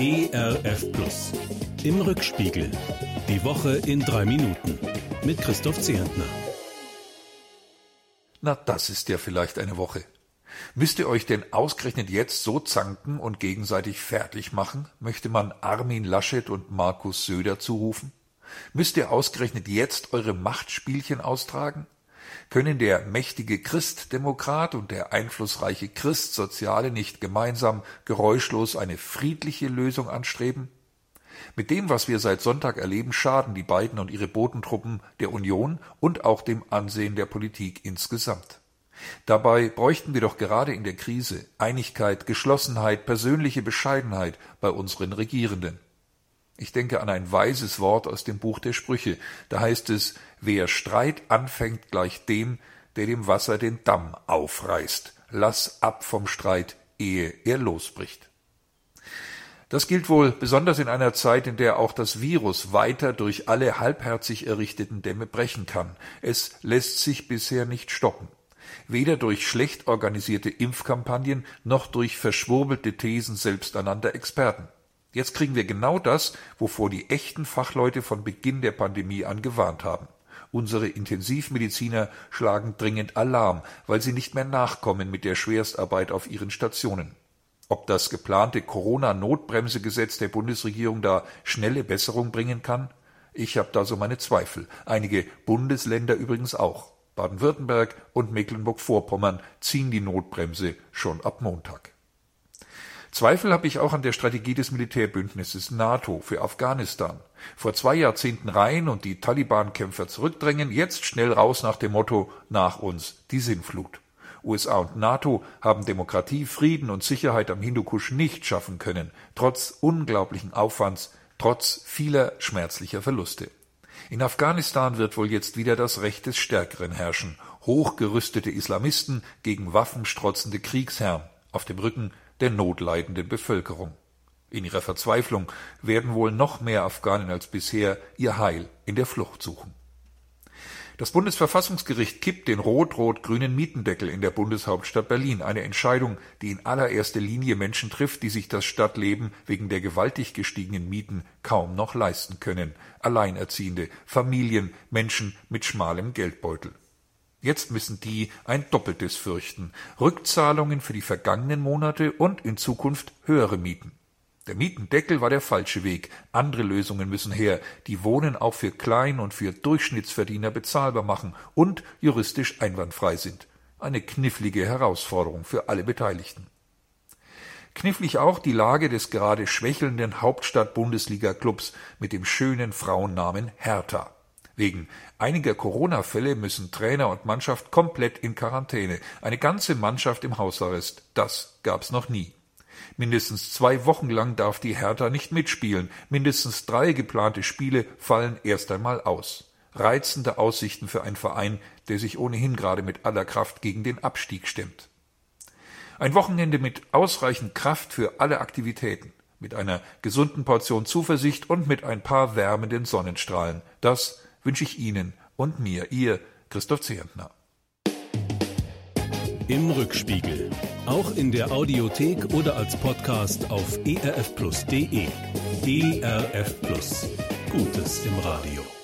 ERF Plus. Im Rückspiegel. Die Woche in drei Minuten. Mit Christoph Zehentner. Na, das ist ja vielleicht eine Woche. Müsst ihr euch denn ausgerechnet jetzt so zanken und gegenseitig fertig machen? Möchte man Armin Laschet und Markus Söder zurufen? Müsst ihr ausgerechnet jetzt eure Machtspielchen austragen? Können der mächtige Christdemokrat und der einflussreiche Christsoziale nicht gemeinsam geräuschlos eine friedliche Lösung anstreben? Mit dem, was wir seit Sonntag erleben, schaden die beiden und ihre Bodentruppen der Union und auch dem Ansehen der Politik insgesamt. Dabei bräuchten wir doch gerade in der Krise Einigkeit, Geschlossenheit, persönliche Bescheidenheit bei unseren Regierenden. Ich denke an ein weises Wort aus dem Buch der Sprüche. Da heißt es, wer Streit anfängt gleich dem, der dem Wasser den Damm aufreißt. Lass ab vom Streit, ehe er losbricht. Das gilt wohl besonders in einer Zeit, in der auch das Virus weiter durch alle halbherzig errichteten Dämme brechen kann. Es lässt sich bisher nicht stoppen. Weder durch schlecht organisierte Impfkampagnen noch durch verschwurbelte Thesen selbsternannter Experten. Jetzt kriegen wir genau das, wovor die echten Fachleute von Beginn der Pandemie an gewarnt haben. Unsere Intensivmediziner schlagen dringend Alarm, weil sie nicht mehr nachkommen mit der Schwerstarbeit auf ihren Stationen. Ob das geplante Corona-Notbremsegesetz der Bundesregierung da schnelle Besserung bringen kann? Ich habe da so meine Zweifel. Einige Bundesländer übrigens auch. Baden-Württemberg und Mecklenburg-Vorpommern ziehen die Notbremse schon ab Montag. Zweifel habe ich auch an der Strategie des Militärbündnisses NATO für Afghanistan. Vor zwei Jahrzehnten rein und die Taliban-Kämpfer zurückdrängen, jetzt schnell raus nach dem Motto nach uns die Sinnflut. USA und NATO haben Demokratie, Frieden und Sicherheit am Hindukusch nicht schaffen können, trotz unglaublichen Aufwands, trotz vieler schmerzlicher Verluste. In Afghanistan wird wohl jetzt wieder das Recht des Stärkeren herrschen, hochgerüstete Islamisten gegen waffenstrotzende Kriegsherren auf dem Rücken der notleidenden Bevölkerung. In ihrer Verzweiflung werden wohl noch mehr Afghanen als bisher ihr Heil in der Flucht suchen. Das Bundesverfassungsgericht kippt den rot-rot-grünen Mietendeckel in der Bundeshauptstadt Berlin, eine Entscheidung, die in allererster Linie Menschen trifft, die sich das Stadtleben wegen der gewaltig gestiegenen Mieten kaum noch leisten können, Alleinerziehende, Familien, Menschen mit schmalem Geldbeutel. Jetzt müssen die ein Doppeltes fürchten. Rückzahlungen für die vergangenen Monate und in Zukunft höhere Mieten. Der Mietendeckel war der falsche Weg. Andere Lösungen müssen her, die Wohnen auch für Klein- und für Durchschnittsverdiener bezahlbar machen und juristisch einwandfrei sind. Eine knifflige Herausforderung für alle Beteiligten. Knifflig auch die Lage des gerade schwächelnden Hauptstadt-Bundesliga-Clubs mit dem schönen Frauennamen Hertha. Wegen einiger Corona-Fälle müssen Trainer und Mannschaft komplett in Quarantäne. Eine ganze Mannschaft im Hausarrest. Das gab's noch nie. Mindestens zwei Wochen lang darf die Hertha nicht mitspielen. Mindestens drei geplante Spiele fallen erst einmal aus. Reizende Aussichten für einen Verein, der sich ohnehin gerade mit aller Kraft gegen den Abstieg stemmt. Ein Wochenende mit ausreichend Kraft für alle Aktivitäten, mit einer gesunden Portion Zuversicht und mit ein paar wärmenden Sonnenstrahlen. Das wünsche ich Ihnen und mir, Ihr Christoph Zehentner. Im Rückspiegel. Auch in der Audiothek oder als Podcast auf erfplus.de. ERF Plus. Gutes im Radio.